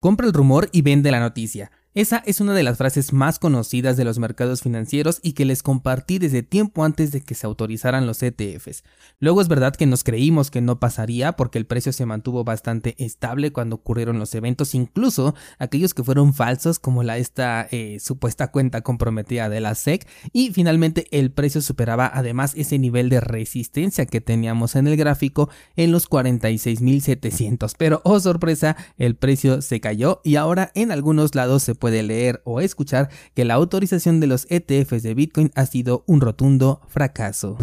Compra el rumor y vende la noticia. Esa es una de las frases más conocidas de los mercados financieros y que les compartí desde tiempo antes de que se autorizaran los ETFs. Luego es verdad que nos creímos que no pasaría porque el precio se mantuvo bastante estable cuando ocurrieron los eventos, incluso aquellos que fueron falsos como la esta eh, supuesta cuenta comprometida de la SEC y finalmente el precio superaba además ese nivel de resistencia que teníamos en el gráfico en los 46.700. Pero oh sorpresa, el precio se cayó y ahora en algunos lados se puede puede leer o escuchar que la autorización de los ETFs de Bitcoin ha sido un rotundo fracaso.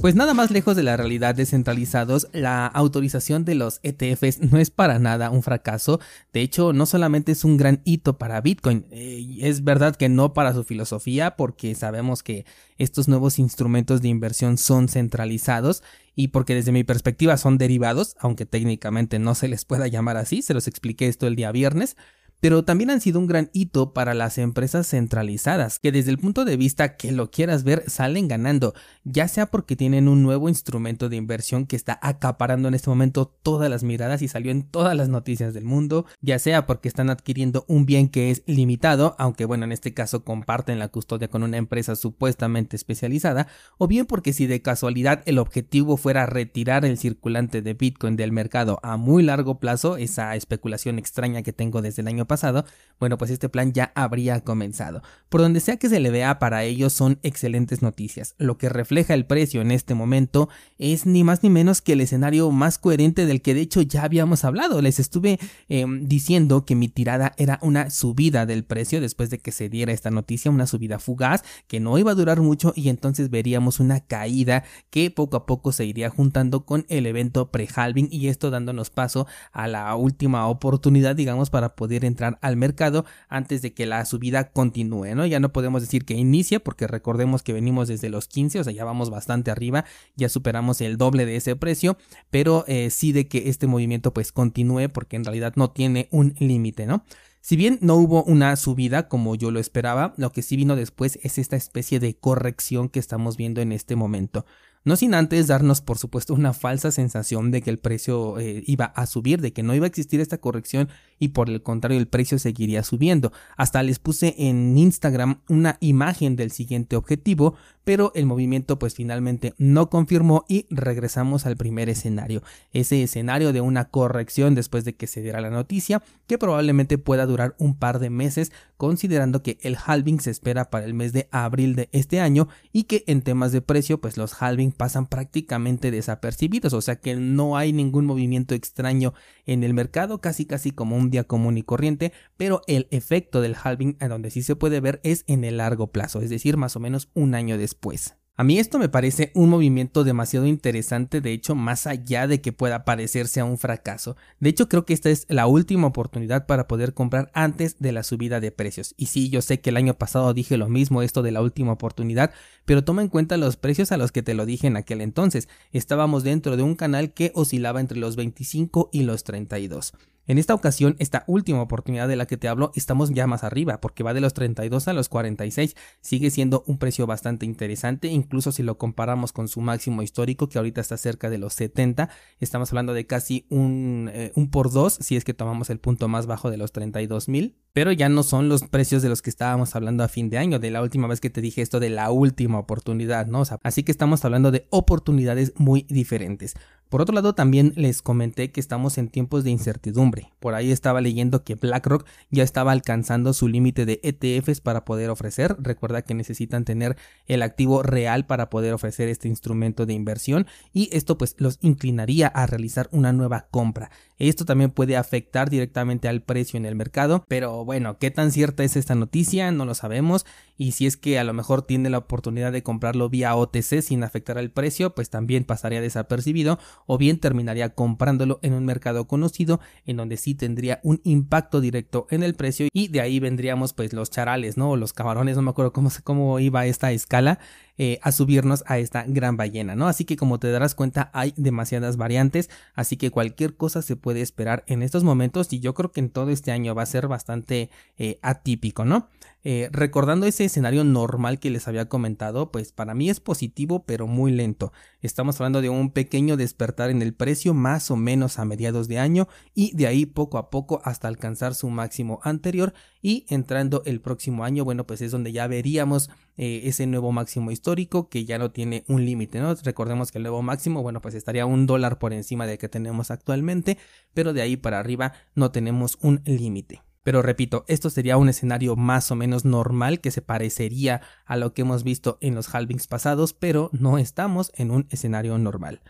Pues nada más lejos de la realidad descentralizados, la autorización de los ETFs no es para nada un fracaso. De hecho, no solamente es un gran hito para Bitcoin, eh, es verdad que no para su filosofía, porque sabemos que estos nuevos instrumentos de inversión son centralizados y porque desde mi perspectiva son derivados, aunque técnicamente no se les pueda llamar así, se los expliqué esto el día viernes pero también han sido un gran hito para las empresas centralizadas, que desde el punto de vista que lo quieras ver salen ganando, ya sea porque tienen un nuevo instrumento de inversión que está acaparando en este momento todas las miradas y salió en todas las noticias del mundo, ya sea porque están adquiriendo un bien que es limitado, aunque bueno, en este caso comparten la custodia con una empresa supuestamente especializada, o bien porque si de casualidad el objetivo fuera retirar el circulante de Bitcoin del mercado a muy largo plazo, esa especulación extraña que tengo desde el año pasado, pasado, bueno, pues este plan ya habría comenzado. Por donde sea que se le vea, para ellos son excelentes noticias. Lo que refleja el precio en este momento es ni más ni menos que el escenario más coherente del que de hecho ya habíamos hablado. Les estuve em, diciendo que mi tirada era una subida del precio después de que se diera esta noticia, una subida fugaz que no iba a durar mucho y entonces veríamos una caída que poco a poco se iría juntando con el evento pre-halving y esto dándonos paso a la última oportunidad, digamos, para poder entrar al mercado antes de que la subida continúe, ¿no? Ya no podemos decir que inicie porque recordemos que venimos desde los 15, o sea, ya vamos bastante arriba, ya superamos el doble de ese precio, pero eh, sí de que este movimiento pues continúe porque en realidad no tiene un límite, ¿no? Si bien no hubo una subida como yo lo esperaba, lo que sí vino después es esta especie de corrección que estamos viendo en este momento. No sin antes darnos, por supuesto, una falsa sensación de que el precio eh, iba a subir, de que no iba a existir esta corrección y por el contrario el precio seguiría subiendo. Hasta les puse en Instagram una imagen del siguiente objetivo, pero el movimiento pues finalmente no confirmó y regresamos al primer escenario. Ese escenario de una corrección después de que se diera la noticia, que probablemente pueda durar un par de meses, considerando que el halving se espera para el mes de abril de este año y que en temas de precio pues los halving pasan prácticamente desapercibidos, o sea que no hay ningún movimiento extraño en el mercado, casi casi como un común y corriente, pero el efecto del halving a donde sí se puede ver es en el largo plazo, es decir, más o menos un año después. A mí esto me parece un movimiento demasiado interesante, de hecho, más allá de que pueda parecerse a un fracaso. De hecho, creo que esta es la última oportunidad para poder comprar antes de la subida de precios. Y sí, yo sé que el año pasado dije lo mismo, esto de la última oportunidad, pero toma en cuenta los precios a los que te lo dije en aquel entonces. Estábamos dentro de un canal que oscilaba entre los 25 y los 32. En esta ocasión, esta última oportunidad de la que te hablo, estamos ya más arriba, porque va de los 32 a los 46. Sigue siendo un precio bastante interesante, incluso si lo comparamos con su máximo histórico, que ahorita está cerca de los 70. Estamos hablando de casi un, eh, un por dos, si es que tomamos el punto más bajo de los 32 mil. Pero ya no son los precios de los que estábamos hablando a fin de año, de la última vez que te dije esto de la última oportunidad, ¿no? así que estamos hablando de oportunidades muy diferentes. Por otro lado, también les comenté que estamos en tiempos de incertidumbre. Por ahí estaba leyendo que BlackRock ya estaba alcanzando su límite de ETFs para poder ofrecer. Recuerda que necesitan tener el activo real para poder ofrecer este instrumento de inversión y esto pues los inclinaría a realizar una nueva compra. Esto también puede afectar directamente al precio en el mercado, pero bueno, ¿qué tan cierta es esta noticia? No lo sabemos y si es que a lo mejor tiene la oportunidad de comprarlo vía OTC sin afectar al precio, pues también pasaría desapercibido o bien terminaría comprándolo en un mercado conocido en donde sí tendría un impacto directo en el precio y de ahí vendríamos pues los charales, ¿no? O los camarones, no me acuerdo cómo, cómo iba esta escala eh, a subirnos a esta gran ballena, ¿no? Así que como te darás cuenta hay demasiadas variantes, así que cualquier cosa se puede esperar en estos momentos y yo creo que en todo este año va a ser bastante eh, atípico, ¿no? Eh, recordando ese escenario normal que les había comentado, pues para mí es positivo pero muy lento. Estamos hablando de un pequeño despertar en el precio más o menos a mediados de año y de ahí poco a poco hasta alcanzar su máximo anterior y entrando el próximo año, bueno pues es donde ya veríamos eh, ese nuevo máximo histórico que ya no tiene un límite. Recordemos que el nuevo máximo, bueno pues estaría un dólar por encima del que tenemos actualmente, pero de ahí para arriba no tenemos un límite. Pero repito, esto sería un escenario más o menos normal que se parecería a lo que hemos visto en los halvings pasados, pero no estamos en un escenario normal.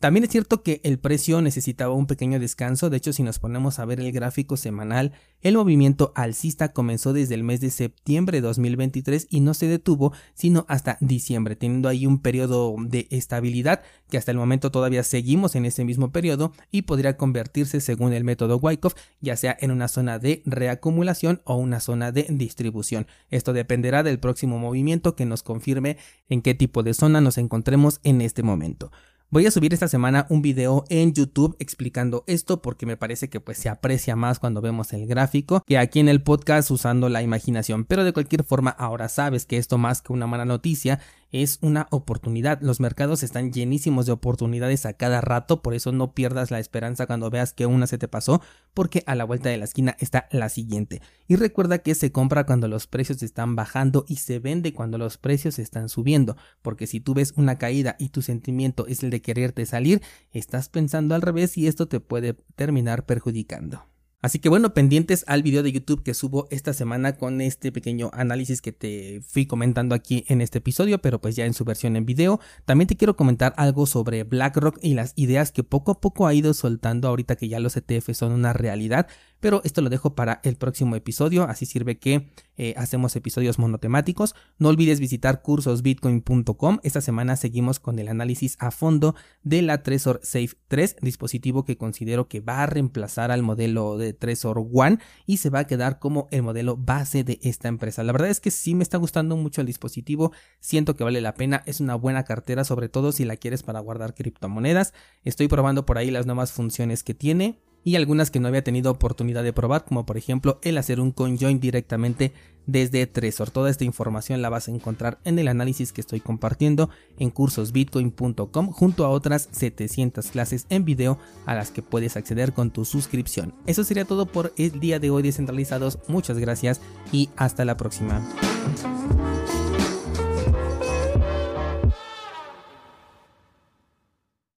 También es cierto que el precio necesitaba un pequeño descanso, de hecho si nos ponemos a ver el gráfico semanal, el movimiento alcista comenzó desde el mes de septiembre de 2023 y no se detuvo sino hasta diciembre, teniendo ahí un periodo de estabilidad que hasta el momento todavía seguimos en ese mismo periodo y podría convertirse según el método Wyckoff ya sea en una zona de reacumulación o una zona de distribución. Esto dependerá del próximo movimiento que nos confirme en qué tipo de zona nos encontremos en este momento. Voy a subir esta semana un video en YouTube explicando esto porque me parece que pues se aprecia más cuando vemos el gráfico que aquí en el podcast usando la imaginación. Pero de cualquier forma ahora sabes que esto más que una mala noticia es una oportunidad. Los mercados están llenísimos de oportunidades a cada rato, por eso no pierdas la esperanza cuando veas que una se te pasó, porque a la vuelta de la esquina está la siguiente. Y recuerda que se compra cuando los precios están bajando y se vende cuando los precios están subiendo, porque si tú ves una caída y tu sentimiento es el de quererte salir, estás pensando al revés y esto te puede terminar perjudicando. Así que bueno, pendientes al video de YouTube que subo esta semana con este pequeño análisis que te fui comentando aquí en este episodio, pero pues ya en su versión en video. También te quiero comentar algo sobre BlackRock y las ideas que poco a poco ha ido soltando ahorita que ya los ETF son una realidad pero esto lo dejo para el próximo episodio, así sirve que eh, hacemos episodios monotemáticos. No olvides visitar cursosbitcoin.com. Esta semana seguimos con el análisis a fondo de la Trezor Safe 3, dispositivo que considero que va a reemplazar al modelo de One y se va a quedar como el modelo base de esta empresa. La verdad es que sí me está gustando mucho el dispositivo, siento que vale la pena, es una buena cartera, sobre todo si la quieres para guardar criptomonedas. Estoy probando por ahí las nuevas funciones que tiene y algunas que no había tenido oportunidad de probar, como por ejemplo el hacer un conjoin directamente desde Trezor. Toda esta información la vas a encontrar en el análisis que estoy compartiendo en cursosbitcoin.com junto a otras 700 clases en video a las que puedes acceder con tu suscripción. Eso sería todo por el día de hoy descentralizados. Muchas gracias y hasta la próxima.